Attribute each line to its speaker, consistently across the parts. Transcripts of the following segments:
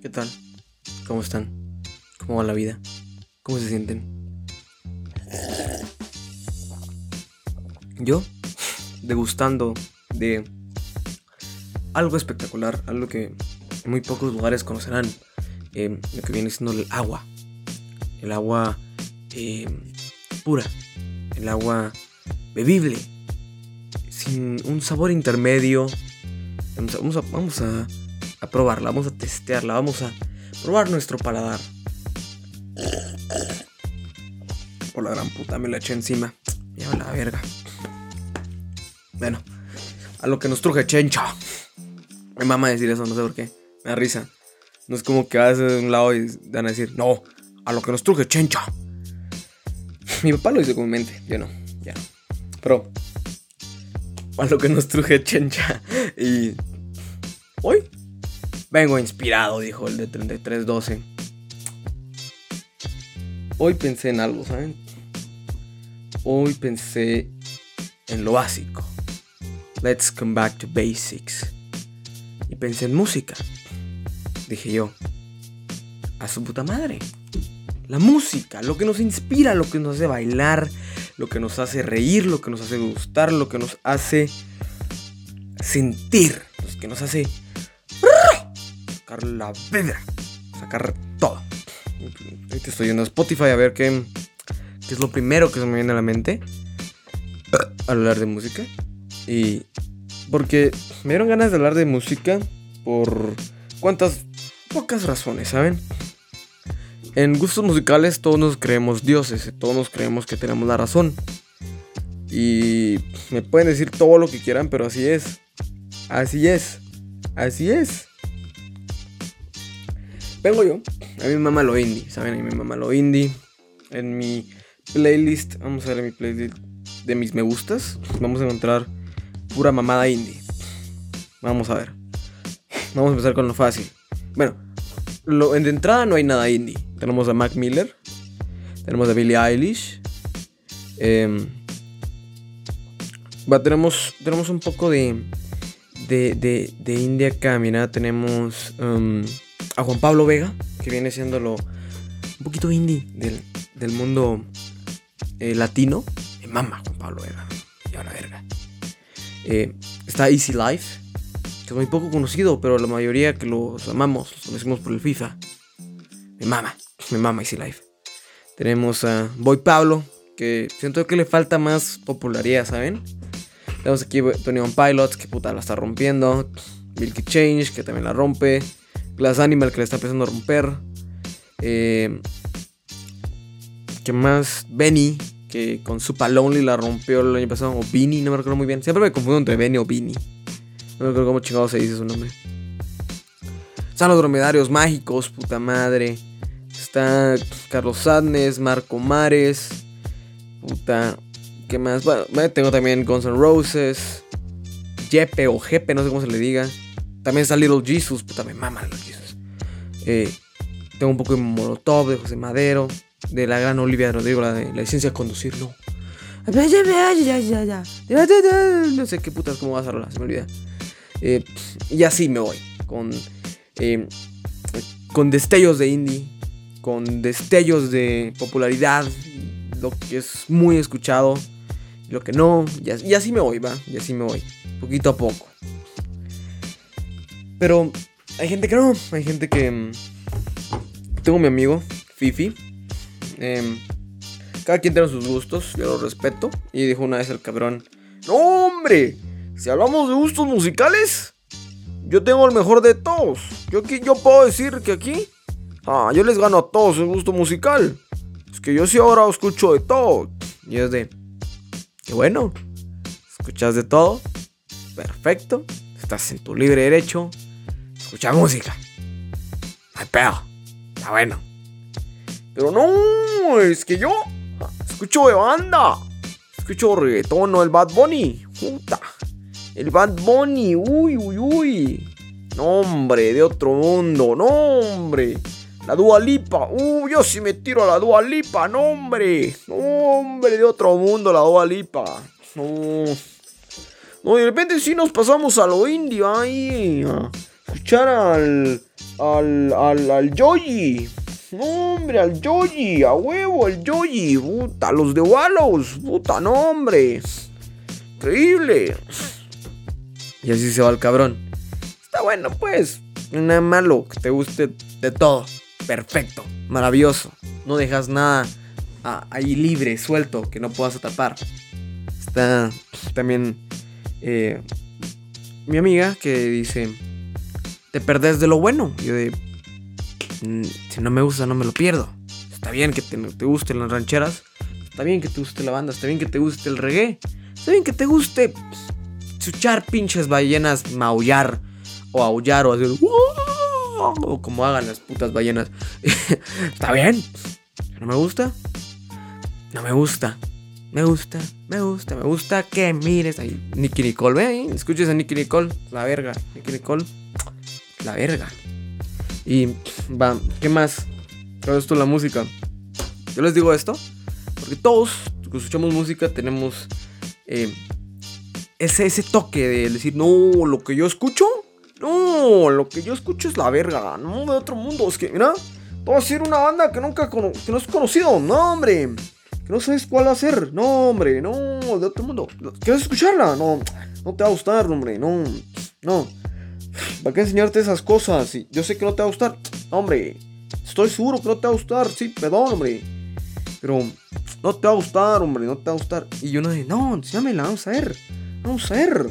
Speaker 1: ¿Qué tal? ¿Cómo están? ¿Cómo va la vida? ¿Cómo se sienten? Yo, degustando de algo espectacular, algo que en muy pocos lugares conocerán, eh, lo que viene siendo el agua. El agua eh, pura, el agua bebible, sin un sabor intermedio. Vamos a, vamos a a probarla, vamos a testearla, vamos a probar nuestro paladar. Por la gran puta, me la eché encima. Ya la verga. Bueno, a lo que nos truje chencha. Me mama decir eso, no sé por qué. Me da risa. No es como que vas de un lado y van a decir, no, a lo que nos truje chencha. Mi papá lo dice comúnmente, yo no, ya. Pero, a lo que nos truje chencha. Y. Hoy Vengo inspirado, dijo el de 3312. Hoy pensé en algo, ¿saben? Hoy pensé en lo básico. Let's come back to basics. Y pensé en música. Dije yo, a su puta madre. La música, lo que nos inspira, lo que nos hace bailar, lo que nos hace reír, lo que nos hace gustar, lo que nos hace sentir, lo que nos hace sacar la vida, sacar todo. Ahorita estoy en Spotify a ver qué, qué es lo primero que se me viene a la mente al hablar de música. Y porque me dieron ganas de hablar de música por cuantas pocas razones, ¿saben? En gustos musicales todos nos creemos dioses, todos nos creemos que tenemos la razón. Y me pueden decir todo lo que quieran, pero así es. Así es. Así es vengo yo. A mí me mama lo indie, ¿saben? A mí me mama lo indie. En mi playlist, vamos a ver mi playlist de mis me gustas. Vamos a encontrar pura mamada indie. Vamos a ver. Vamos a empezar con lo fácil. Bueno, lo, en de entrada no hay nada indie. Tenemos a Mac Miller. Tenemos a Billie Eilish. Eh, va, tenemos, tenemos un poco de, de, de, de indie acá. Mira, tenemos... Um, a Juan Pablo Vega, que viene siendo lo, un poquito indie del, mundo eh, latino. Me mama Juan Pablo Vega, ya la verga. Eh, está Easy Life, que es muy poco conocido, pero la mayoría que los amamos, los conocemos por el FIFA. Me mama, me mama Easy Life. Tenemos a Boy Pablo, que siento que le falta más popularidad, ¿saben? Tenemos aquí Tony One Pilots, que puta la está rompiendo. Milky Change, que también la rompe. Glass Animal que le está empezando a romper. Eh, ¿Qué más? Benny, que con Super Lonely la rompió el año pasado. O Benny, no me recuerdo muy bien. Siempre me confundo entre Benny o Benny. No me recuerdo cómo chingado se dice su nombre. Están los dromedarios mágicos, puta madre. Está Carlos Sadness, Marco Mares. Puta. ¿Qué más? Bueno, tengo también Guns N' Roses. Jepe o Jepe, no sé cómo se le diga. También está Little Jesus, puta, me mama Little Jesus. Eh, tengo un poco de Molotov, de José Madero, de la gran Olivia Rodrigo, la de la licencia de conducir, no. Sé qué putas, cómo vas a hablar, se me olvida. Eh, y así me voy, con, eh, con destellos de indie, con destellos de popularidad, lo que es muy escuchado, lo que no, y así me voy, va, y así me voy, poquito a poco. Pero hay gente que no, hay gente que... Mm, tengo mi amigo, Fifi. Em, cada quien tiene sus gustos, yo lo respeto. Y dijo una vez el cabrón, no hombre, si hablamos de gustos musicales, yo tengo el mejor de todos. Yo, yo puedo decir que aquí, ah, yo les gano a todos el gusto musical. Es que yo sí ahora escucho de todo. Y es de, qué bueno, escuchas de todo, perfecto, estás en tu libre derecho escuchar música. Ay, pedo. Está bueno. Pero no, es que yo escucho de banda. Escucho reggaetón, no el Bad Bunny. Puta. El Bad Bunny, uy, uy, uy. No, hombre, de otro mundo, no, hombre. La Dua Lipa, uy, yo sí me tiro a la Dua Lipa, no, hombre. Hombre, de otro mundo la Dua Lipa. No. No, de repente sí nos pasamos a lo indio ahí escuchar al, al, al, al Yoyi. No, hombre, al Yoyi, a huevo, al Yoyi. Puta, los de Wallows. Puta, no, hombre. Increíble. Y así se va el cabrón. Está bueno, pues. Nada malo, que te guste de todo. Perfecto, maravilloso. No dejas nada ah, ahí libre, suelto, que no puedas atrapar. Está también eh, mi amiga que dice, te perdés de lo bueno. yo de, mm, si no me gusta, no me lo pierdo. Está bien que te, te gusten las rancheras. Está bien que te guste la banda. Está bien que te guste el reggae. Está bien que te guste escuchar pinches ballenas maullar o aullar o hacer o como hagan las putas ballenas. Está bien. ¿No me gusta? No me gusta. Me gusta, me gusta, me gusta que mires ahí. Nicky Nicole, ve ahí. Escuches a Nicky Nicole. La verga. Nicky Nicole. La verga. Y va, ¿qué más? ¿Qué es la música? Yo les digo esto porque todos que escuchamos música tenemos eh, ese, toque de decir, no, lo que yo escucho, no, lo que yo escucho es la verga, no de otro mundo. Es que, mira, voy a decir una banda que nunca que no es conocido, no, hombre no sabes cuál hacer. No, hombre, no, de otro mundo. ¿Quieres escucharla? No, no te va a gustar, hombre, no, no. ¿Para qué enseñarte esas cosas? Yo sé que no te va a gustar. Hombre, estoy seguro que no te va a gustar. Sí, perdón, hombre. Pero no te va a gustar, hombre, no te va a gustar. Y yo no dije, no, enséñamela, vamos a ver. Vamos a ver.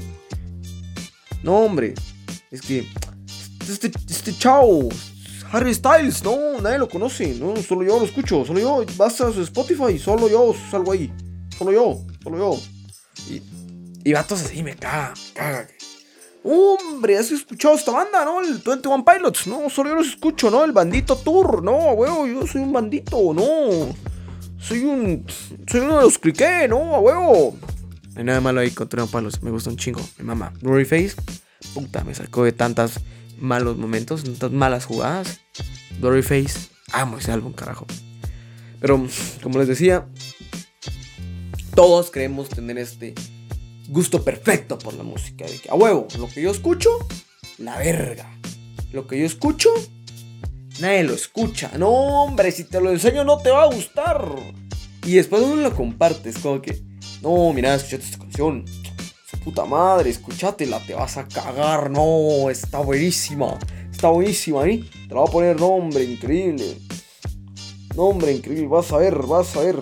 Speaker 1: No, hombre. Es que este, este chao Harry Styles, no, nadie lo conoce, no, solo yo lo escucho, solo yo, vas a Spotify, solo yo salgo ahí, solo yo, solo yo. Y, y vatos así, me caga, me caga. Hombre, ¿has escuchado esta banda, no? El 21 Pilots, no, solo yo los escucho, ¿no? El Bandito Tour, no, huevo, yo soy un bandito, no. Soy un. Soy uno de los cliqué, no, a huevo. Hay nada malo ahí con 21 Pilots, me gusta un chingo, mi mamá. Glory Face, puta, me sacó de tantas malos momentos, tantas malas jugadas. Face, amo ese álbum, carajo. Pero, como les decía, todos creemos tener este gusto perfecto por la música. De que, a huevo, lo que yo escucho, la verga. Lo que yo escucho, nadie lo escucha. No, hombre, si te lo enseño no te va a gustar. Y después uno lo compartes, como que, no, mira, escuchate esta canción puta madre, escúchatela, te vas a cagar, no, está buenísima, está buenísima, ¿eh? Te la voy a poner nombre, increíble. Nombre increíble, vas a ver, vas a ver.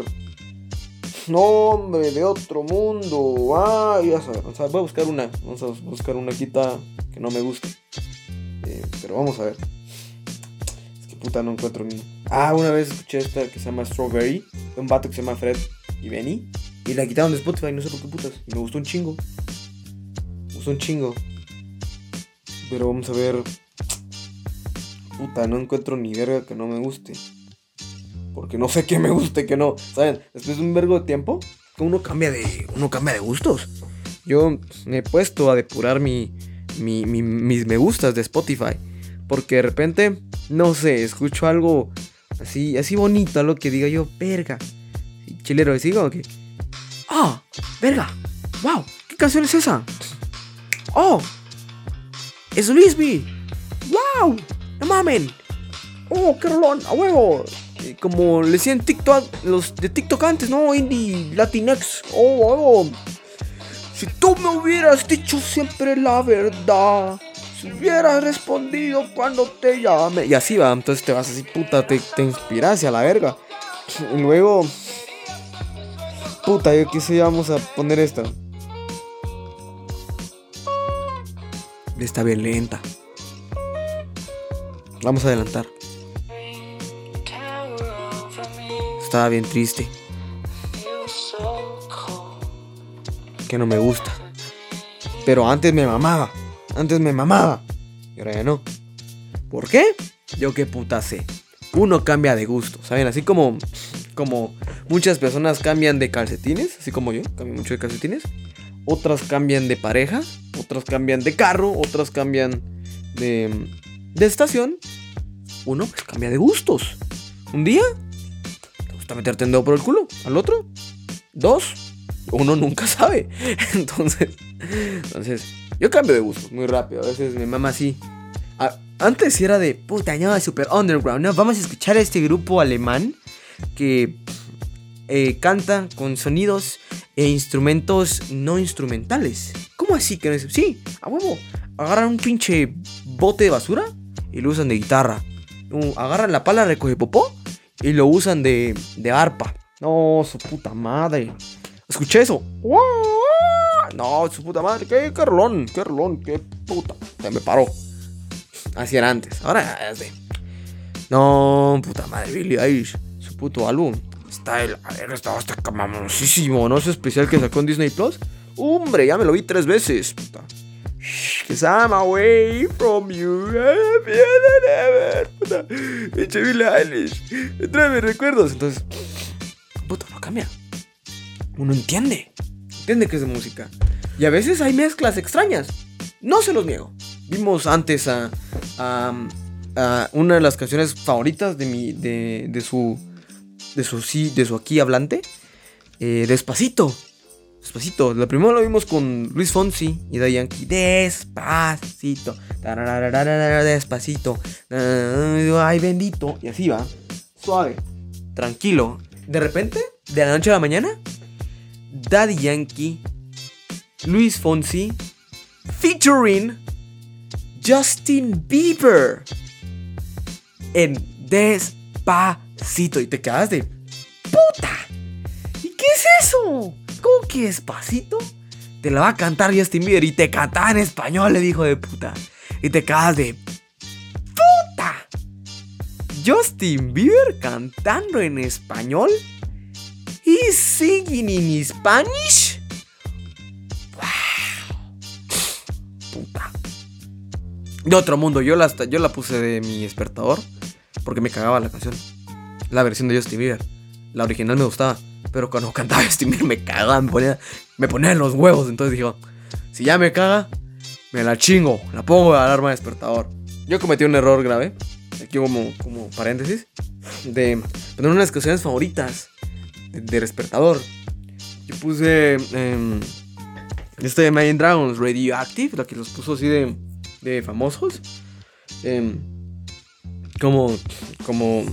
Speaker 1: Nombre de otro mundo. Ay, vas a ver. voy a buscar una. Vamos a buscar una quita que no me guste. Eh, pero vamos a ver. Es que puta no encuentro ni. Ah, una vez escuché esta que se llama Strawberry. Un vato que se llama Fred y Benny. Y la quitaron de Spotify, no sé por qué putas. Y me gustó un chingo. Me gustó un chingo. Pero vamos a ver. Puta, no encuentro ni verga que no me guste. Porque no sé qué me guste, que no. ¿Saben? Después de un vergo de tiempo, uno cambia de. Uno cambia de gustos. Yo me he puesto a depurar mi, mi, mis me gustas de Spotify. Porque de repente, no sé, escucho algo así, así bonito, algo que diga yo, verga. Chilero, así como ¡Ah! ¡Verga! ¡Wow! ¿Qué canción es esa? ¡Oh! ¡Es Lisby! ¡Wow! ¡No mamen! ¡Oh, qué rolón! ¡A huevo! Como le decían TikTok, los de TikTok antes, ¿no? Indie, Latinx. ¡Oh, huevo! Si tú me hubieras dicho siempre la verdad. Si hubieras respondido cuando te llame. Y así va, entonces te vas así, puta, te, te inspiras a la verga. Y luego Puta, yo quise vamos a poner esta. Está bien lenta. Vamos a adelantar. Estaba bien triste. Que no me gusta. Pero antes me mamaba. Antes me mamaba. Y ahora ya no. ¿Por qué? Yo qué puta sé. Uno cambia de gusto, ¿saben? Así como como muchas personas cambian de calcetines, así como yo, cambio mucho de calcetines. Otras cambian de pareja, otras cambian de carro, otras cambian de, de estación. Uno pues cambia de gustos. Un día gusta meterte en dedo por el culo, al otro dos, uno nunca sabe. Entonces, entonces yo cambio de gustos muy rápido. A veces mi mamá así antes era de puta, no, super underground, no, vamos a escuchar a este grupo alemán que eh, canta con sonidos e instrumentos no instrumentales. ¿Cómo así que no es? Sí, a huevo. Agarran un pinche bote de basura y lo usan de guitarra. agarran la pala recoge popó y lo usan de, de arpa. No, su puta madre. Escuché eso. No, su puta madre. Qué, qué rolón, qué rolón, qué puta. Se me paró. Así era antes. Ahora es de. No, puta madre, Billy Eilish. Su puto álbum. Está el. A ver, estaba hasta mamosísimo, ¿no? Ese especial que sacó en Disney Plus. Hombre, ya me lo vi tres veces. Puta. Cause I'm away from you. Pinche Billy Eilish. Trae mis recuerdos. Entonces. Puta, no cambia. Uno entiende. Entiende que es de música. Y a veces hay mezclas extrañas. No se los niego. Vimos antes a, a, una de las canciones favoritas de mi de, de su de su sí de su aquí hablante eh, despacito despacito. La primera lo vimos con Luis Fonsi y Da Yankee. Despacito. Despacito. Ay bendito. Y así va. Suave. Tranquilo. De repente de la noche a la mañana Daddy Yankee Luis Fonsi featuring Justin Bieber. En Despacito. Y te quedas de puta. ¿Y qué es eso? ¿Cómo que despacito? Te la va a cantar Justin Bieber y te canta en español, le dijo de puta. Y te quedas de puta. Justin Bieber cantando en español y singing in Spanish. de otro mundo. Yo la, yo la puse de mi despertador porque me cagaba la canción. La versión de Justin Bieber. La original me gustaba. Pero cuando cantaba Justin Bieber me cagaba, me ponía, me ponía en los huevos. Entonces dije, si ya me caga, me la chingo. La pongo de alarma de despertador. Yo cometí un error grave. Aquí como, como paréntesis. De poner unas canciones favoritas de, despertador. Yo puse eh, este de Imagine Dragons, Radioactive, la que los puso así de de famosos. Em, como, como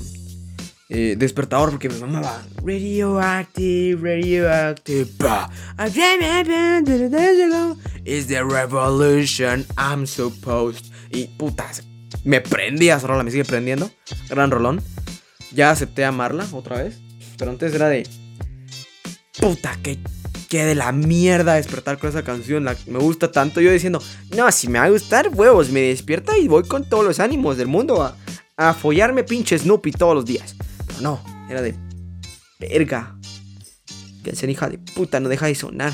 Speaker 1: eh, despertador, porque me mamaba Radioactive, Radioactive. Is the revolution I'm supposed. Y putas, me prendía esa rola, me sigue prendiendo. Gran rolón. Ya acepté amarla otra vez. Pero antes era de. Puta, que que de la mierda despertar con esa canción. me gusta tanto. Yo diciendo, no, si me va a gustar, huevos, me despierta y voy con todos los ánimos del mundo a, a follarme pinche Snoopy todos los días. No, era de verga. Canción hija de puta, no deja de sonar.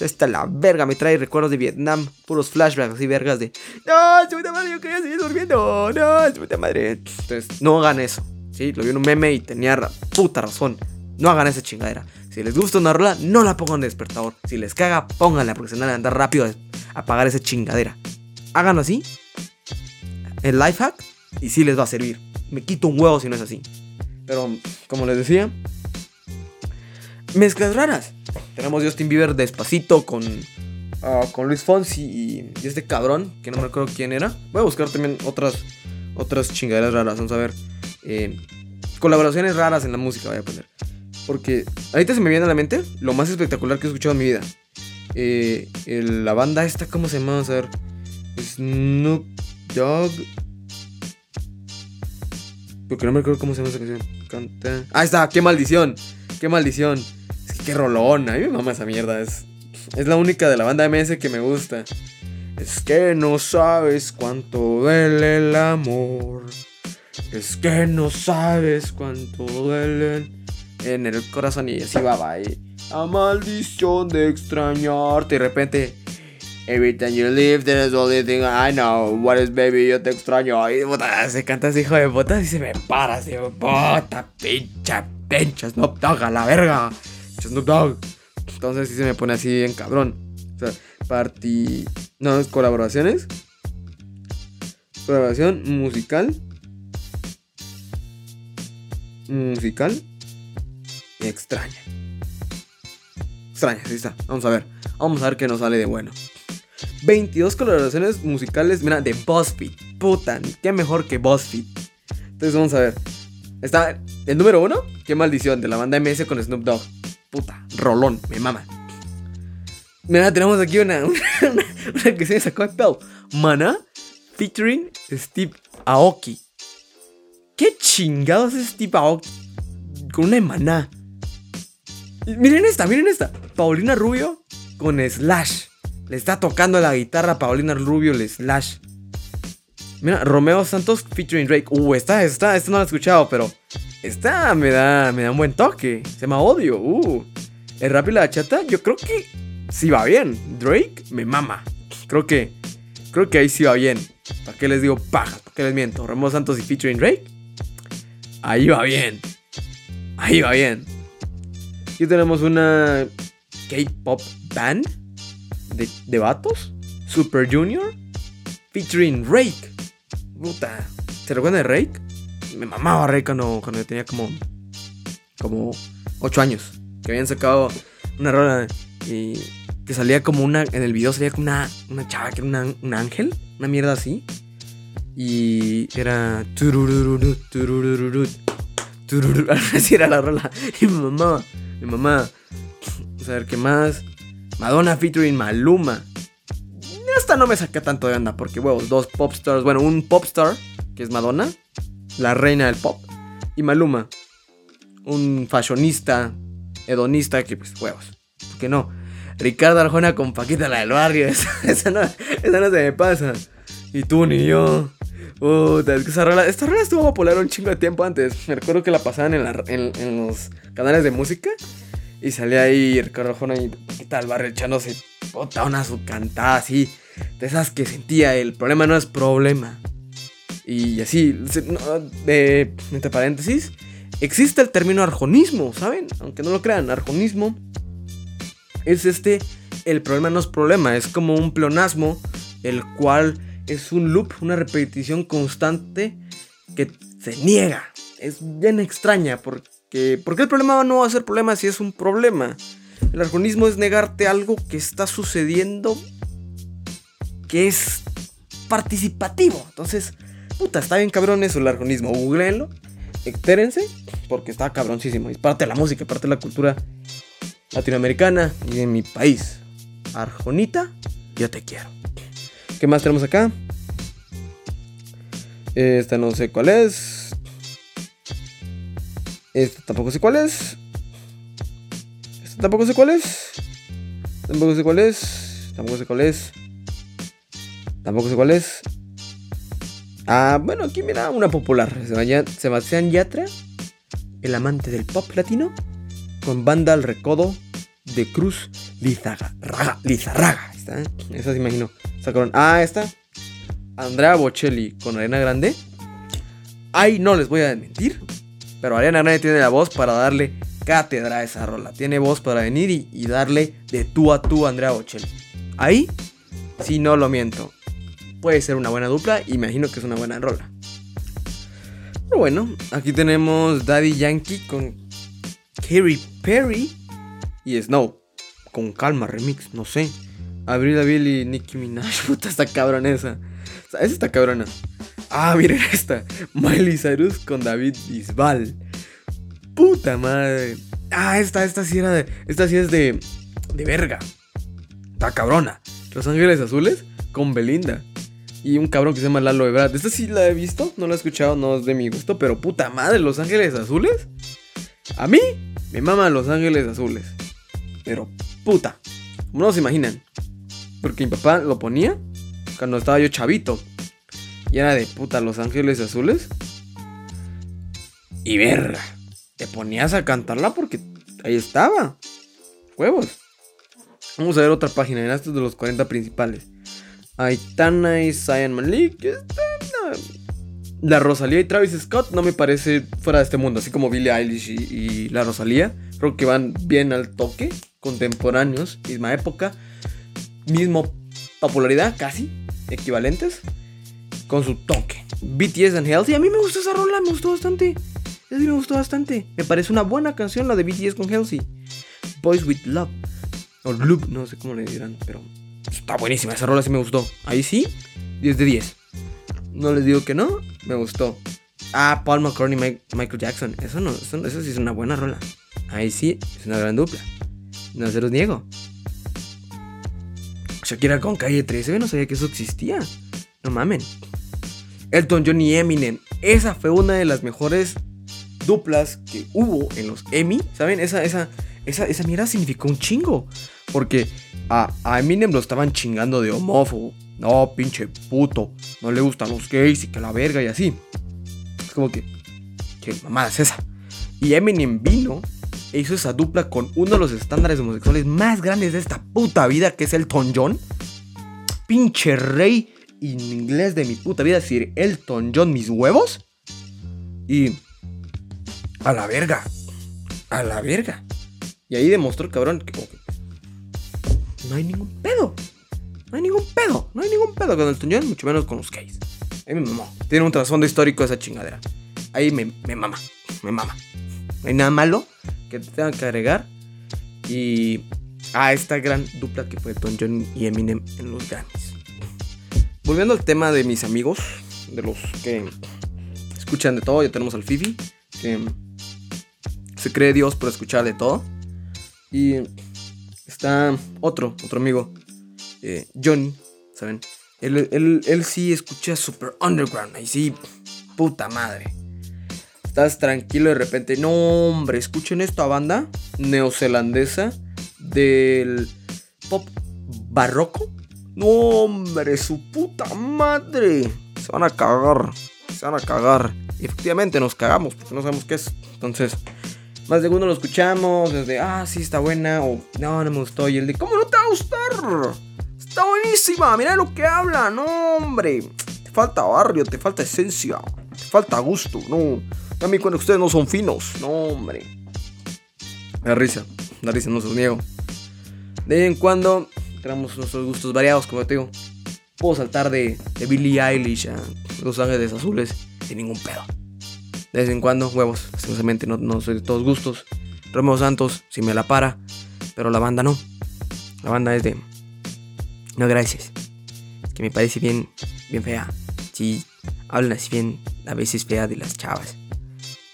Speaker 1: Esta la verga me trae recuerdos de Vietnam, puros flashbacks y vergas de No, su puta madre, yo quería seguir durmiendo. No, su puta madre. Entonces, no hagan eso. Sí, lo vi en un meme y tenía puta razón. No hagan esa chingadera. Si les gusta una rola, no la pongan de despertador. Si les caga, pónganla porque se van a andar rápido a apagar esa chingadera. Háganlo así. El life hack. Y sí les va a servir. Me quito un huevo si no es así. Pero, como les decía, mezclas raras. Tenemos Justin Bieber despacito con, ah, con Luis Fonsi y, este cabrón, que no me acuerdo quién era. Voy a buscar también otras, otras chingaderas raras. Vamos a ver. Eh, colaboraciones raras en la música, voy a poner. Porque ahorita se me viene a la mente lo más espectacular que he escuchado en mi vida. Eh, la banda esta, ¿cómo se llama? Vamos a ver. Snoop Dogg. Porque no me acuerdo cómo se llama esa canción. Canta. Ah, está, qué maldición. Qué maldición. Es que qué rolón. A mí me mama esa mierda. Es, es la única de la banda MS que me gusta. Es que no sabes cuánto duele el amor. Es que no sabes cuánto duele en el corazón y así va, va. Y, a maldición de extrañarte. Y de repente, every time you leave, there's only thing I know. What is baby, yo te extraño. Y se canta ese hijo de puta y se me para. Así, puta, pincha, pincha, Snoop Dogg a la verga. Snoop Dogg. Entonces sí se me pone así en cabrón. O party. No, es colaboraciones. Colaboración musical. Musical extraña. Extraña, sí está. Vamos a ver. Vamos a ver qué nos sale de bueno. 22 colaboraciones musicales, mira, de BuzzFeed. Puta, qué mejor que BuzzFeed. Entonces vamos a ver. Está el número uno, qué maldición, de la banda MS con Snoop Dogg. Puta, rolón, me mama. Mira, tenemos aquí una, una, que se sacó de pedo. Mana featuring Steve Aoki. ¿Qué chingados es Steve Aoki? Con una maná. Miren esta, miren esta. Paulina Rubio con Slash. Le está tocando la guitarra a Paulina Rubio el Slash. Mira, Romeo Santos featuring Drake. Uh, esta, esta, esta no la he escuchado, pero esta me da, me da un buen toque. Se llama Odio. Uh, el rap y la chata, yo creo que sí va bien. Drake me mama. Creo que, creo que ahí sí va bien. ¿Para qué les digo paja? ¿Para qué les miento? Romeo Santos y featuring Drake. Ahí va bien. Ahí va bien. Aquí tenemos una K-pop band de, de vatos. Super Junior. Featuring Rake. Puta. ¿Se recuerdan de Rake? Me mamaba Rake cuando, cuando yo tenía como. Como 8 años. Que habían sacado una rola y que salía como una. En el video salía como una, una chava que era un ángel. Una mierda así. Y era. Así era la rola. Y mi mamá, mi mamá. Vamos a ver qué más. Madonna featuring Maluma. Esta no me saca tanto de onda porque, huevos, dos pop stars. Bueno, un pop star, que es Madonna, la reina del pop. Y Maluma, un fashionista, hedonista, que pues, huevos. ¿Por qué no? Ricardo Arjona con Paquita la del barrio. Esa, no, esa no se me pasa. Y tú ni yo. Puta, es que esa rola, esta rola estuvo popular un chingo de tiempo antes. Me recuerdo que la pasaban en, los canales de música. Y salía ahí Ricardo Arjona y Paquita del barrio echándose puta una su cantada así. De esas que sentía, el problema no es problema. Y así, entre paréntesis, existe el término arjonismo, ¿saben? Aunque no lo crean, arjonismo es este, el problema no es problema, es como un pleonasmo, el cual es un loop, una repetición constante que se niega. Es bien extraña porque, porque el problema no va a ser problema si es un problema. El arjonismo es negarte algo que está sucediendo que es participativo. Entonces, puta, está bien cabrón eso, el arjonismo. Googleenlo, Extérense porque está cabroncísimo. Es parte de la música, parte de la cultura latinoamericana y de mi país. Arjonita, yo te quiero. ¿Qué más tenemos acá? Esta no sé cuál es. Esta tampoco sé cuál es. Esta tampoco sé cuál es. Tampoco sé cuál es. Tampoco sé cuál es. Tampoco sé cuál es. Ah, bueno, aquí mira una popular. Sebastián Yatra, el amante del pop latino, con banda al recodo de Cruz Lizarraga. Lizarraga. Está, ¿eh? Esa se imagino. Ah, esta. Andrea Bocelli con Arena Grande. Ay, no les voy a mentir. Pero Ariana Grande tiene la voz para darle cátedra a esa rola. Tiene voz para venir y, darle de tú a tú a Andrea Bocelli. Ahí, si no lo miento. Puede ser una buena dupla. Imagino que es una buena rola. Pero bueno, aquí tenemos Daddy Yankee con Katy Perry y Snow. Con calma, remix, no sé. Abril Bill y Nicki Minaj. Puta, está cabrón esa. Esa está cabrona. Ah, miren esta. Miley Cyrus con David Bisbal. Puta madre. Ah, esta, esta sí era de. Esta sí es de. De verga. Está cabrona. Los Ángeles Azules con Belinda. Y un cabrón que se llama Lalo Ebrard. Esta sí la he visto, no la he escuchado, no es de mi gusto. Pero puta madre, Los Ángeles Azules. A mí me maman Los Ángeles Azules. Pero puta, no se imaginan. Porque mi papá lo ponía cuando estaba yo chavito. Y era de puta Los Ángeles Azules. Y verga. Te ponías a cantarla porque ahí estaba. Huevos. Vamos a ver otra página. En estos de los 40 principales. Aitana y Zion Malik. La Rosalía y Travis Scott no me parece fuera de este mundo. Así como Billie Eilish y la Rosalía. Creo que van bien al toque contemporáneos, misma época, mismo popularidad, casi, equivalentes, con su toque. BTS and Healthy, a mí me gustó esa rola, me gustó bastante. Sí, me gustó bastante. Me parece una buena canción la de BTS con Healthy. Boys with Love. O Loop, no sé cómo le dirán, pero está buenísima. Esa rola sí me gustó. Ahí sí, 10 de 10. No les digo que no, me gustó. Ah, Paul McCartney, Michael Jackson. Eso no, eso, eso, sí es una buena rola. Ahí sí, es una gran dupla. No se los niego. Shakira con calle 13, no sabía que eso existía. No mamen. Elton John y Eminem. Esa fue una de las mejores duplas que hubo en los Emmy. ¿Saben? Esa, esa, esa, esa mierda significó un chingo. Porque a, a Eminem lo estaban chingando de homófobo. No, pinche puto. No le gustan los gays y que la verga y así. Es como que. ¿Qué mamada es esa? Y Eminem vino e hizo esa dupla con uno de los estándares homosexuales más grandes de esta puta vida, que es Elton John. Pinche rey inglés de mi puta vida, decir Elton John, mis huevos. Y. A la verga. A la verga. Y ahí demostró, cabrón, que no hay ningún pedo. No hay ningún pedo. No hay ningún pedo con Elton John, mucho menos con los gays. Ahí me mamó. Tiene un trasfondo histórico esa chingadera. Ahí me, me mama. Me mama. No hay nada malo que te tengan que agregar. Y a esta gran dupla que fue Elton John y Eminem en los Grammys. Volviendo al tema de mis amigos, de los que escuchan de todo, ya tenemos al Fifi, que se cree Dios por escuchar de todo. Y está otro, otro amigo, eh, Johnny, ¿saben? Él, él, sí escucha super underground, ahí sí, puta madre. Estás tranquilo de repente, no hombre, escuchen esta banda neozelandesa del pop barroco. No hombre, su puta madre. Se van a cagar, se van a cagar. Y efectivamente nos cagamos porque no sabemos qué es. Entonces, más de uno lo escuchamos desde, ah, sí, está buena, o no, no me gustó. Y el de, ¿cómo no te va a gustar? Está buenísima, mira lo que habla, no, hombre. Te falta barrio, te falta esencia, te falta gusto, no. A mí cuando ustedes no son finos, no, hombre. La risa, la risa, no se los niego. De vez en cuando tenemos nuestros gustos variados, como te digo. Puedo saltar de, de Billie Eilish a Los Ángeles Azules sin ningún pedo. De vez en cuando, huevos, sinceramente no, no soy de todos gustos. Romeo Santos, si me la para, pero la banda no. La banda es de. No, gracias. Es que me parece bien, bien fea. Sí, hablan así bien, a veces fea de las chavas.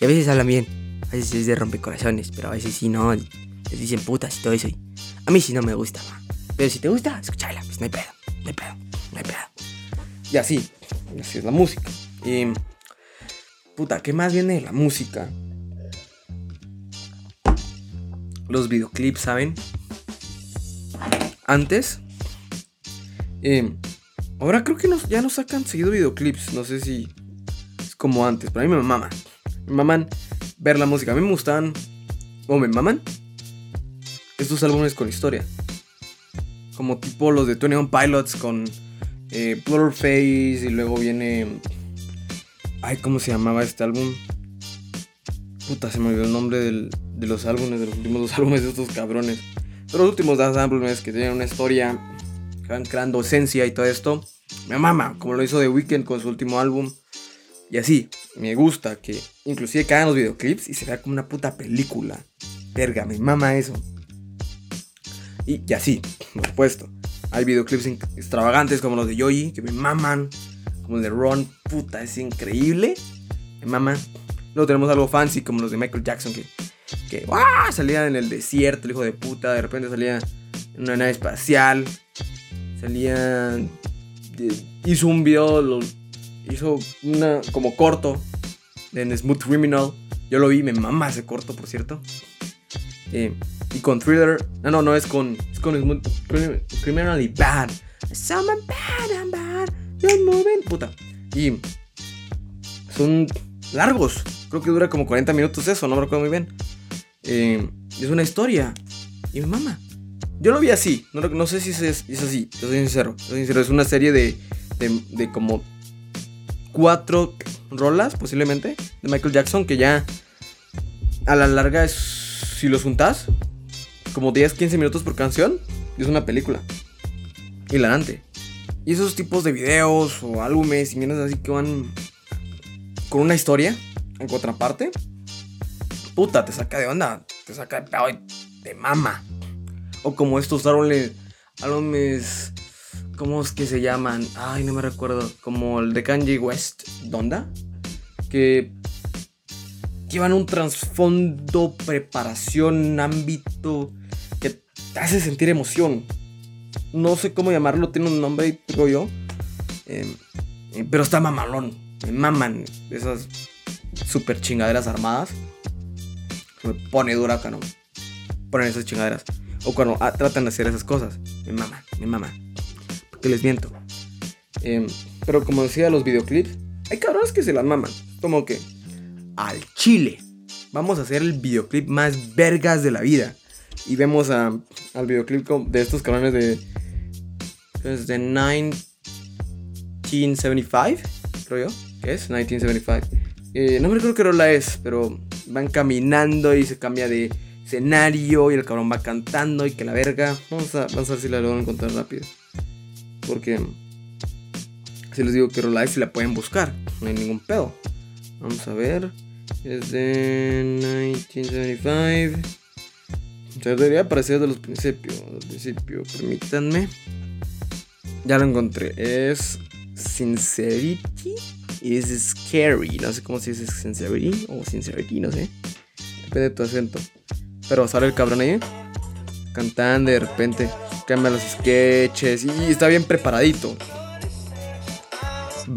Speaker 1: Y a veces hablan bien. A veces es de rompecorazones, pero a veces sí no. Les dicen putas y todo eso. a mí sí no me gusta, Pero si te gusta, escúchala, pues no hay pedo, no hay pedo, no hay pedo. Y así, así es la música. Y Puta, ¿qué más viene de la música? Los videoclips, ¿saben? Antes. Eh, ahora creo que ya no sacan seguido videoclips. No sé si es como antes. Pero a mí me maman. Me maman ver la música. A mí me gustan. O me maman. Estos álbumes con historia. Como tipo los de 21 Pilots con eh, Blurface. Y luego viene Ay, ¿cómo se llamaba este álbum? Puta, se me olvidó el nombre de los álbumes, de los últimos dos álbumes de estos cabrones. Pero los últimos dos álbumes que tenían una historia, que van creando esencia y todo esto. Me mama, como lo hizo The Weeknd con su último álbum. Y así, me gusta que inclusive caen los videoclips y se vea como una puta película. Verga, me mama eso. Y, así, por supuesto. Hay videoclips extravagantes como los de Yoyi, que me maman como el de Ron, puta, es increíble. Mamá. Luego tenemos algo fancy como los de Michael Jackson que, que salía en el desierto, el hijo de puta. De repente salía en una nave espacial. Salía. hizo un video, hizo una como corto en Smooth Criminal. Yo lo vi, me mama ese corto, por cierto. Eh, y con Thriller. No, no, no, es con, es con Smooth Criminal y Bad. Someone bad, I'm bad. Puta. Y son largos. Creo que dura como 40 minutos eso, no me recuerdo muy bien. Eh, es una historia. Y mi mamá. Yo lo vi así. No, sé si es, es así. soy sincero. Soy sincero. Es una serie de, de, como cuatro rolas, posiblemente, de Michael Jackson, que ya a la larga es, si los juntas, como 10, 15 minutos por canción, es una película. Hilarante. Y esos tipos de videos o álbumes y mierdas así que van con una historia en contraparte, puta, te saca de onda, te saca de pedo de mama. O como estos árboles, álbumes ¿Cómo es que se llaman? Ay, no me recuerdo. Como el de Kanye West, ¿Donda? Que llevan un trasfondo, preparación, ámbito que te hace sentir emoción. No sé cómo llamarlo, tiene un nombre, digo yo. Em, eh, pero está mamalón. Me maman esas super chingaderas armadas. Me pone dura cuando ponen esas chingaderas. O cuando ah, tratan de hacer esas cosas. Me mama, me mama que les miento. Em, pero como decía, los videoclips, hay cabrones que se las maman. Como que al chile. Vamos a hacer el videoclip más vergas de la vida. Y vemos a, al videoclip de estos cabrones de. Es de 1975, creo yo. ¿Qué es? 1975. Eh, no me recuerdo qué rola es, pero van caminando y se cambia de escenario y el cabrón va cantando y que la verga. Vamos a, ver si la logro encontrar rápido. Porque si les digo que Rolai si la pueden buscar, no hay ningún pedo. Vamos a ver. Es de 1975. Se debería aparecer de los principios. Del principio, permítanme. Ya lo encontré. Es Sincerity. Es Scary. No sé cómo se dice Sincerity o Sincerity, no sé. Depende de tu acento. Pero sale el cabrón ahí. Cantando de repente cambia los sketches y está bien preparadito.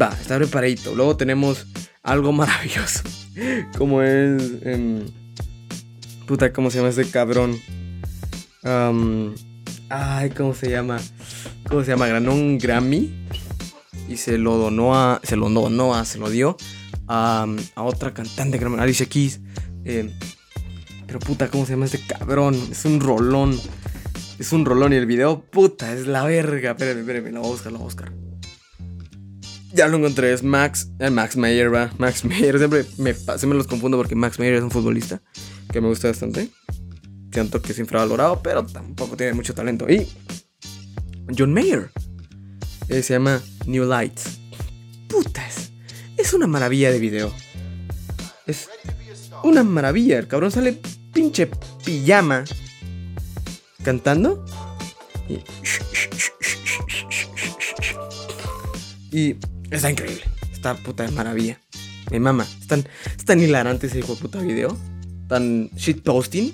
Speaker 1: Va, está preparadito. Luego tenemos algo maravilloso. Como es. Em, puta, ¿cómo se llama ese cabrón? ay, ¿cómo se llama? ¿Cómo se llama? Ganó un Grammy y se lo donó a. Se lo donó a. Se lo dio a, a otra cantante, Alicia Keys. Em, pero puta, ¿cómo se llama este cabrón? Es un rolón. Es un rolón y el video, puta, es la verga. Espérame, espérame, lo voy a buscar, lo voy a buscar. Ya lo encontré, es Max, eh, Max Mayer, va. Max Mayer, siempre me, me los confundo porque Max Mayer es un futbolista que me gusta bastante. Siento que es infravalorado, pero tampoco tiene mucho talento. Y John Mayer eh, se llama New Lights. Putas, es una maravilla de video. Es una maravilla. El cabrón sale pinche pijama cantando. Y, está increíble. Está puta maravilla. Mi mamá. Es tan, es tan hilarante ese hijo de puta video. Tan shitposting.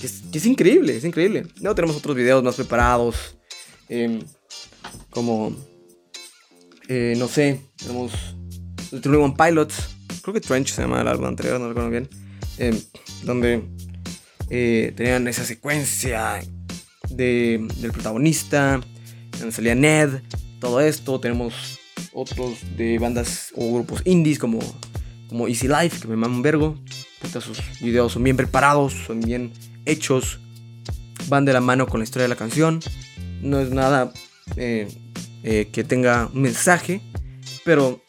Speaker 1: Que es, increíble, es increíble. Luego tenemos otros videos más preparados. Em, como. Eh, no sé. Tenemos. El One Pilots. Creo que Trench se llama el álbum anterior, no recuerdo bien. Em, donde eh, tenían esa secuencia del protagonista, donde salía Ned, todo esto. Tenemos otros de bandas o grupos indies como, como Easy Life, que me maman un vergo. Sus videos son bien preparados, son bien hechos, van de la mano con la historia de la canción. No es nada eh, eh, que tenga un mensaje, pero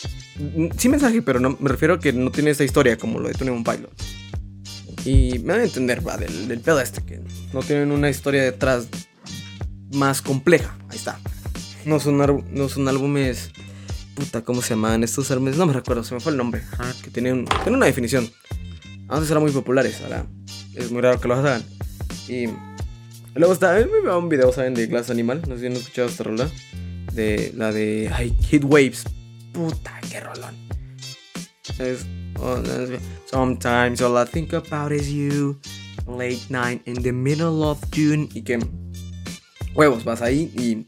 Speaker 1: sí mensaje, pero no me refiero a que no tiene esta historia como lo de Tony Pilot. Y me van a entender, va, del, del pedo este, que no tienen una historia detrás más compleja. Ahí está. No son, no son álbumes. Puta, ¿cómo se llamaban estos álbumes? No me recuerdo, se me fue el nombre. que tienen, tienen una definición. Antes eran muy populares, ahora es muy raro que los hagan. Y luego está, me veo un video, ¿saben? De Glass Animal. No sé si han escuchado esta rola. De la de ay, Hit Waves. Puta, qué rolón. Es Sometimes all I think about is you. Late night in the middle of June. Y que. Huevos, vas ahí y.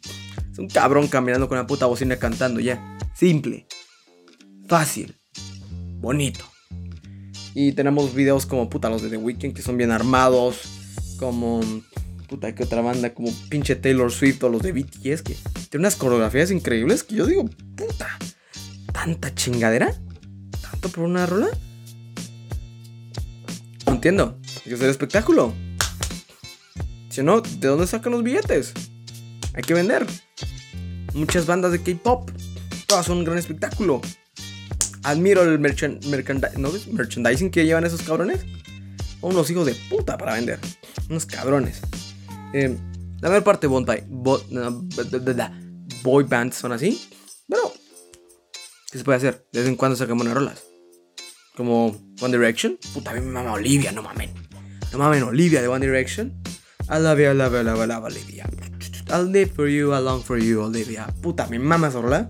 Speaker 1: Es un cabrón caminando con la puta bocina cantando ya. Simple. Fácil. Bonito. Y tenemos videos como puta los de The Weeknd que son bien armados. Como. Puta, que otra banda como pinche Taylor Swift o los de BTS que tiene unas coreografías increíbles que yo digo, puta, tanta chingadera por una rola? No entiendo. Hay que hacer espectáculo. Si no, ¿de dónde sacan los billetes? Hay que vender. Muchas bandas de K-pop. Todas son un gran espectáculo. Admiro el merchandising que llevan esos cabrones. Unos hijos de puta para vender. Unos cabrones. Eh, la mayor parte de boy bands son así. Pero, ¿qué se puede hacer? De vez en cuando sacamos unas rolas como One Direction. Puta, a mí me mama Olivia, no mamen. No mamen, Olivia de One Direction. I love you, I love you, I love you, Olivia. I'll live for you, I'll long for you, Olivia. Puta, me mamas rola.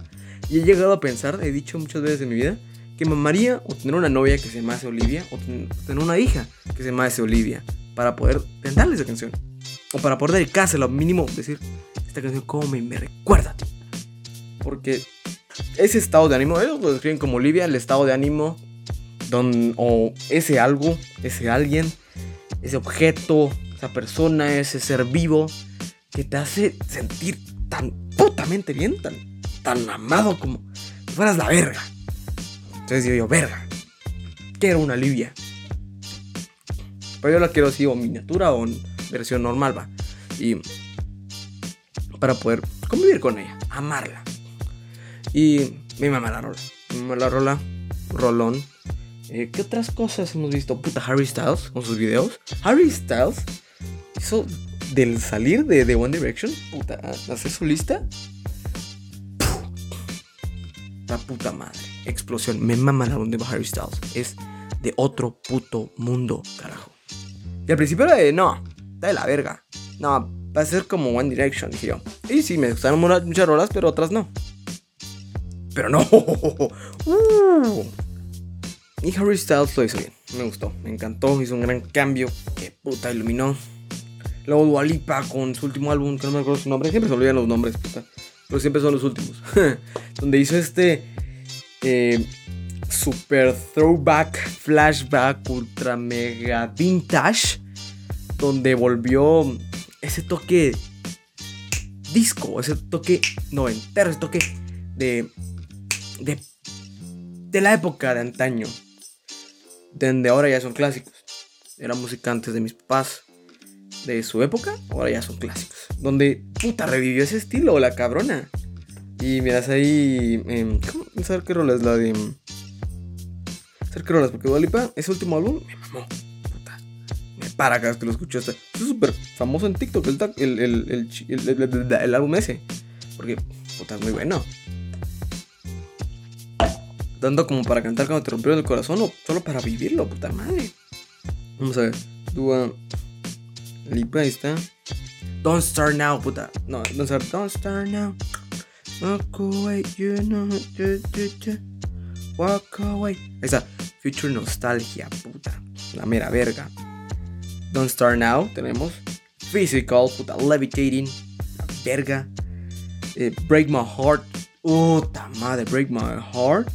Speaker 1: Y he llegado a pensar, he dicho muchas veces en mi vida, que mamaría o tener una novia que se llamase Olivia o tener una hija que se llamase Olivia para poder cantarle esa canción. O para poder dedicárselo, mínimo decir, esta canción como me, me recuerda. Porque ese estado de ánimo, ellos lo describen como Olivia, el estado de ánimo don, o ese algo, ese alguien, ese objeto, esa persona, ese ser vivo que te hace sentir tan putamente bien, tan, tan amado como si fueras la verga. Entonces digo yo, verga, quiero una Olivia. Pero yo la quiero así o miniatura o en versión normal, va. Y para poder convivir con ella, amarla. Y mi mamá la rola. Mi mamá la rola. Rolón. Eh, ¿Qué otras cosas hemos visto? Puta, Harry Styles con sus videos. Harry Styles hizo del salir de, de One Direction, puta, hacer su lista. Puta madre. Explosión. Me mama la de Harry Styles. Es de otro puto mundo, carajo. Y al principio era de, no, está de la verga. No, va a ser como One Direction, dije yo. Y sí, me gustaron muchas rolas, pero otras no. Pero no. Uh. Y Harry Styles lo hizo bien. Me gustó, me encantó. Hizo un gran cambio. Que puta iluminó. Luego Dualipa con su último álbum, que no me acuerdo su nombre. Siempre se olvidan los nombres, puta. Pero siempre son los últimos. Donde hizo este. Eh, super throwback, flashback, ultra mega vintage. Donde volvió ese toque disco, ese toque noventero, ese toque de de, de la época de antaño, donde ahora ya son clásicos. Eran música antes de mis papás, de su época, ahora ya son clásicos. Donde, puta, revivió ese estilo, la cabrona. Y miras ahí, eh, ¿cómo? saber qué rola es la de... Saber qué rola es, porque Dualipa, ese último álbum, me mamó. Puta, me para cada vez que lo escucho. Está, es súper famoso en TikTok el, el, el, el, el álbum ese. Porque, puta, es muy bueno tanto como para cantar cuando te rompieron el corazón o solo para vivirlo, puta madre. Vamos a ver. Dua Lipa, ahí está. Don't start now, puta. No, don't start, don't start now. Walk away, you know. Walk away. Está. Future Nostalgia, puta. La mera verga. Don't Start Now, tenemos. Physical, puta. Levitating. La verga. Eh, break My Heart. Puta madre, Break My Heart.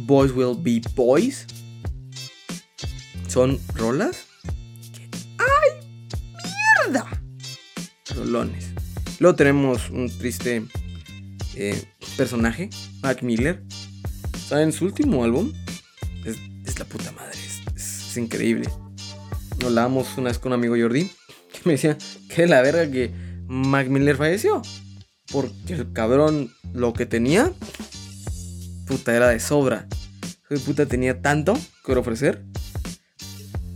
Speaker 1: Boys Will Be Boys. Son rolas ¡Ay! Rolones. Luego tenemos un triste eh, personaje, Mac Miller. ¿Saben? Su último álbum es, la puta madre. Es, increíble. Hablábamos una vez con un amigo Jordi que me decía que la verga que Mac Miller falleció. Porque el cabrón lo que tenía, puta, era de sobra de puta tenía tanto que ofrecer.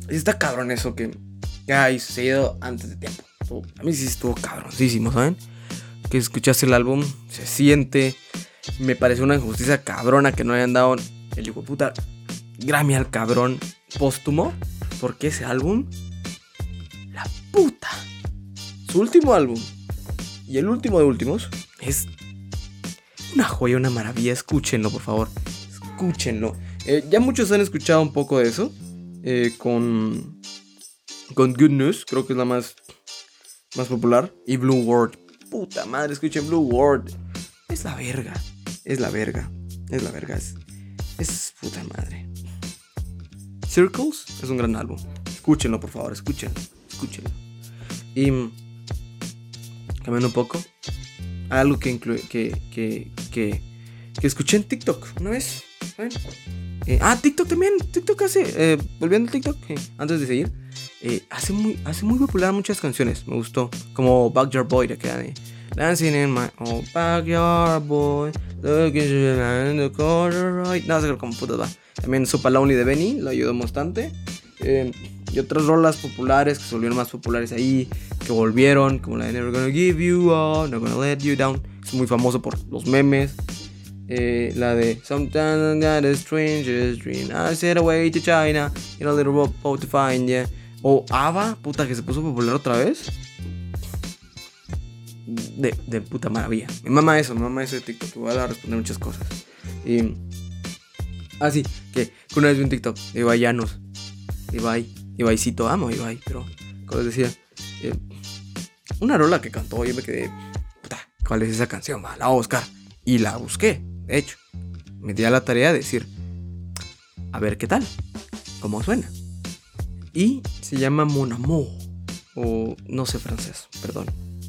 Speaker 1: Está cabrón eso que, que ha sucedido antes de tiempo. A mí sí estuvo cabroncísimo, ¿saben? Que escuchaste el álbum, se siente. Me pareció una injusticia cabrona que no hayan dado el hijo de puta Grammy al cabrón póstumo. Porque ese álbum, la puta. Su último álbum y el último de últimos es una joya, una maravilla. Escúchenlo, por favor escúchenlo. Eh, ya muchos han escuchado un poco de eso. Eh, con. Con Good News, creo que es la más. Más popular. Y Blue World. Puta madre, escuchen Blue World. Es la verga. Es la verga. Es la verga. Es, es puta madre. Circles es un gran álbum. Escúchenlo, por favor. Escúchenlo. Escúchenlo. Y. Cambiando un poco. Algo que, que, que, que, que escuché en TikTok una vez. Eh, ah, TikTok también. TikTok hace. Eh, volviendo al TikTok, eh, antes de seguir. hace, muy, hace muy popular muchas canciones. Me gustó. Como Backyard Boy, queda de. Dancing in my own backyard boy. Looking in the right. No sé cómo putas va. También Super Lonely de Benny. Lo ayudó bastante. y otras rolas populares que se volvieron más populares ahí. Que volvieron. Como la de Never Gonna Give You Up. Never Gonna Let You Down. Es muy famoso por los memes. Eh, la de Sometimes I got a stranger's dream. I said away to China in a little boat to find ya. O Ava, puta, que se puso popular otra vez. de, de puta maravilla. Mi mamá eso, mi mamá eso de TikTok. Voy a responder muchas cosas. Y. Ah, sí, que, que una vez vi un TikTok de Ibai Llanos. Ibai. Ibaicito, amo a Ibai, pero. Como les decía. eh, una rola que cantó, yo me quedé. Puta, ¿cuál es esa canción? La voy a buscar. Y la busqué, de hecho. Me di a la tarea de decir. A ver qué tal. ¿Cómo suena? Y se llama Mon Amour. O no sé francés, perdón.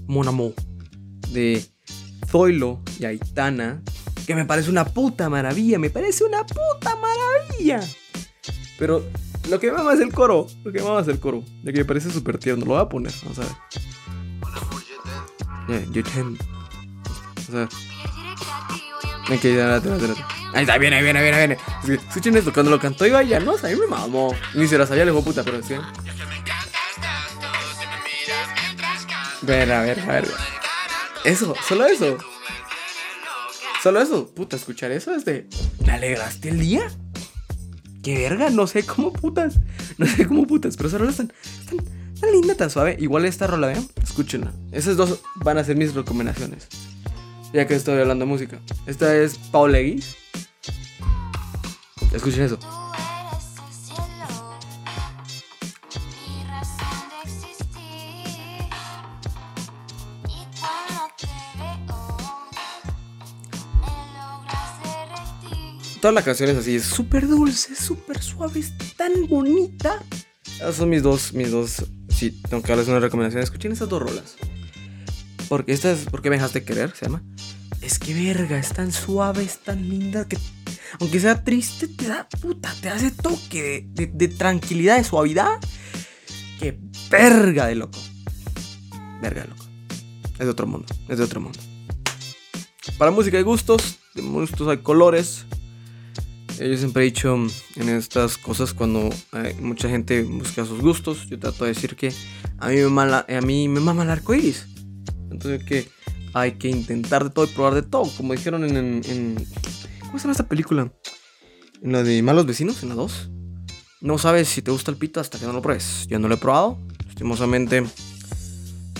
Speaker 1: Mon Amour. De Zoilo y Aitana. Que me parece una puta maravilla. Me parece una puta maravilla. Pero lo que me mama es el coro. Lo que me mama es el coro. Ya que me parece súper tierno. Lo voy a poner. Vamos a ver. Yeah, you can. O sea. Me quedé espérate, espérate. Ahí está, viene, viene, viene, viene. Es que, escuchen esto, cuando lo cantó Ibai Llanos, a mí me mamó. Ni se la sabía, le dijo puta, pero que. Ver, a ver. Eso, solo eso. Solo eso. Puta, escuchar eso es de. ¿Me alegraste el día? ¿Qué verga? No sé cómo putas. No sé cómo putas, pero esa rola es tan, tan, tan linda, tan suave. Igual esta rola, vean. Escúchenla. Esas dos van a ser mis recomendaciones. Ya que estoy hablando de música. Esta es Paul Leguis. Escuchen eso. Toda la canción es así, es súper dulce, súper suave, es tan bonita. Esas son mis dos, mis dos. Sí, tengo que darles una recomendación. Escuchen esas dos rolas. Porque esta es ¿Por qué me dejaste querer? Se llama. Es que verga, es tan suave, es tan linda que. Aunque sea triste, te da puta, te hace toque de tranquilidad, de suavidad. Que verga de loco. Verga de loco. Es de otro mundo, es de otro mundo. Para música hay gustos, de gustos hay colores. Eh, Yo siempre he dicho mm, en estas cosas cuando eh, mucha gente busca sus gustos, yo trato de decir que a mí me mama, a mí me mama el arco iris. Entonces que hay que intentar de todo y probar de todo, como dijeron en, ¿cómo se llama esta película? En la de Malos Vecinos, en la 2. No sabes si te gusta el pito hasta que no lo pruebes. Yo no lo he probado, lastimosamente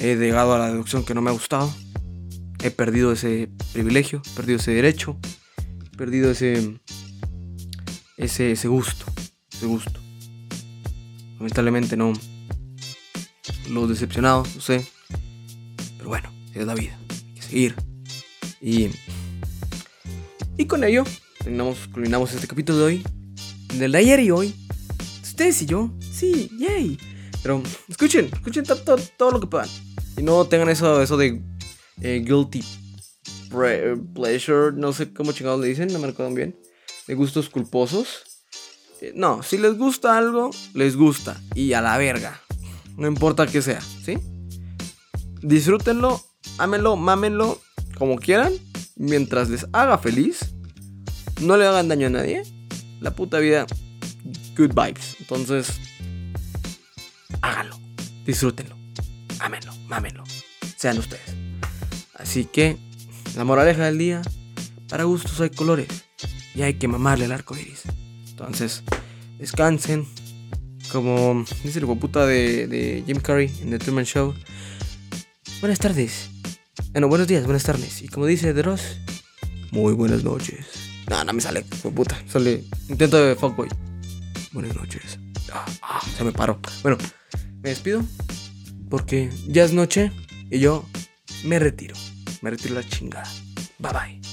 Speaker 1: he llegado a la deducción que no me ha gustado. He perdido ese privilegio, he perdido ese derecho, he perdido ese ese, ese gusto, ese gusto. Lamentablemente no. Los decepcionados, no sé. Pero bueno, es la vida. Hay que seguir. Y. Y con ello, terminamos, culminamos este capítulo de hoy. Del de ayer y hoy. Ustedes y yo. Sí, yay. Pero escuchen, escuchen to- to- todo lo que puedan. Y no tengan eso, eso de eh, guilty pleasure. No sé cómo chingados le dicen, no me recuerdan bien de gustos culposos. Eh, No, si les gusta algo, les gusta. Y a la verga. No importa que sea, ¿sí? Disfrútenlo, ámenlo, mámenlo, como quieran. Mientras les haga feliz. No le hagan daño a nadie. La puta vida, good vibes. Entonces, háganlo. Disfrútenlo. Ámenlo, mámenlo. Sean ustedes. Así que, la moraleja del día. Para gustos hay colores y hay que mamarle el arco iris. Entonces, descansen. Como dice el puta de, de Jim Carrey en The Truman Show. Buenas tardes. Ah, no, buenos días, buenas tardes. Y como dice The Ross, muy buenas noches. No, no me sale, puta. Sale intento de fuckboy. Buenas noches. Ah, ah, se me paró. Bueno, me despido porque ya es noche y yo me retiro. Me retiro la chingada. Bye bye.